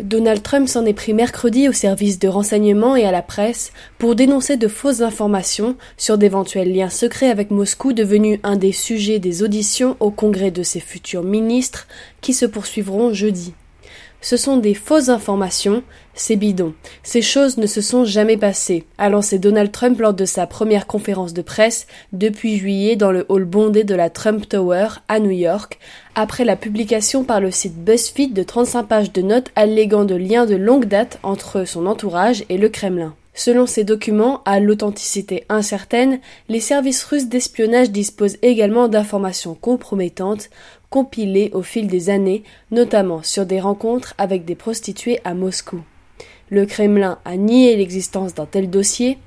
Donald Trump s'en est pris mercredi aux services de renseignement et à la presse pour dénoncer de fausses informations sur d'éventuels liens secrets avec Moscou devenu un des sujets des auditions au congrès de ses futurs ministres qui se poursuivront jeudi. Ce sont des fausses informations, c'est bidon. Ces choses ne se sont jamais passées, a lancé Donald Trump lors de sa première conférence de presse depuis juillet dans le hall bondé de la Trump Tower à New York, après la publication par le site BuzzFeed de 35 pages de notes alléguant de liens de longue date entre son entourage et le Kremlin. Selon ces documents, à l'authenticité incertaine, les services russes d'espionnage disposent également d'informations compromettantes compilées au fil des années, notamment sur des rencontres avec des prostituées à Moscou. Le Kremlin a nié l'existence d'un tel dossier.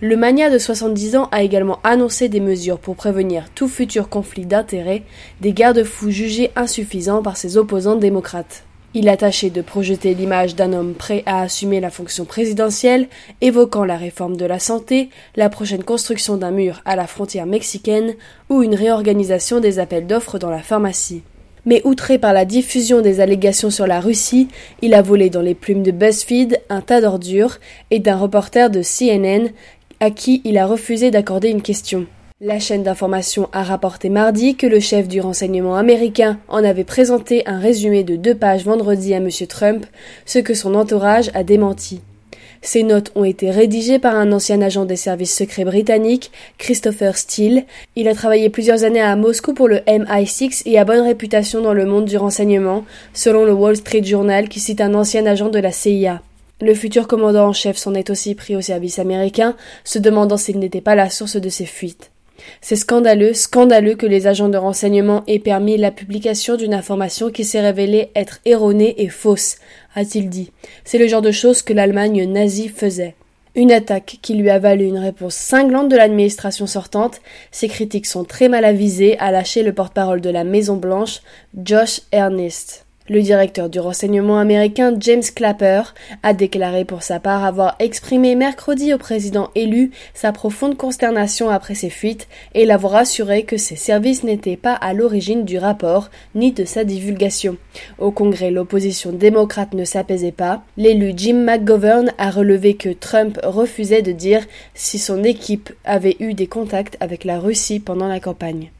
Le mania de 70 ans a également annoncé des mesures pour prévenir tout futur conflit d'intérêts, des garde-fous jugés insuffisants par ses opposants démocrates. Il a tâché de projeter l'image d'un homme prêt à assumer la fonction présidentielle, évoquant la réforme de la santé, la prochaine construction d'un mur à la frontière mexicaine ou une réorganisation des appels d'offres dans la pharmacie. Mais outré par la diffusion des allégations sur la Russie, il a volé dans les plumes de BuzzFeed un tas d'ordures et d'un reporter de CNN à qui il a refusé d'accorder une question. La chaîne d'information a rapporté mardi que le chef du renseignement américain en avait présenté un résumé de deux pages vendredi à M. Trump, ce que son entourage a démenti. Ces notes ont été rédigées par un ancien agent des services secrets britanniques, Christopher Steele. Il a travaillé plusieurs années à Moscou pour le MI6 et a bonne réputation dans le monde du renseignement, selon le Wall Street Journal qui cite un ancien agent de la CIA. Le futur commandant en chef s'en est aussi pris au service américain, se demandant s'il n'était pas la source de ces fuites. C'est scandaleux, scandaleux que les agents de renseignement aient permis la publication d'une information qui s'est révélée être erronée et fausse, a-t-il dit. C'est le genre de choses que l'Allemagne nazie faisait. Une attaque qui lui a valu une réponse cinglante de l'administration sortante. Ses critiques sont très mal avisées, a lâché le porte-parole de la Maison Blanche, Josh Ernest. Le directeur du renseignement américain James Clapper a déclaré pour sa part avoir exprimé mercredi au président élu sa profonde consternation après ces fuites et l'avoir assuré que ses services n'étaient pas à l'origine du rapport ni de sa divulgation. Au Congrès, l'opposition démocrate ne s'apaisait pas. L'élu Jim McGovern a relevé que Trump refusait de dire si son équipe avait eu des contacts avec la Russie pendant la campagne.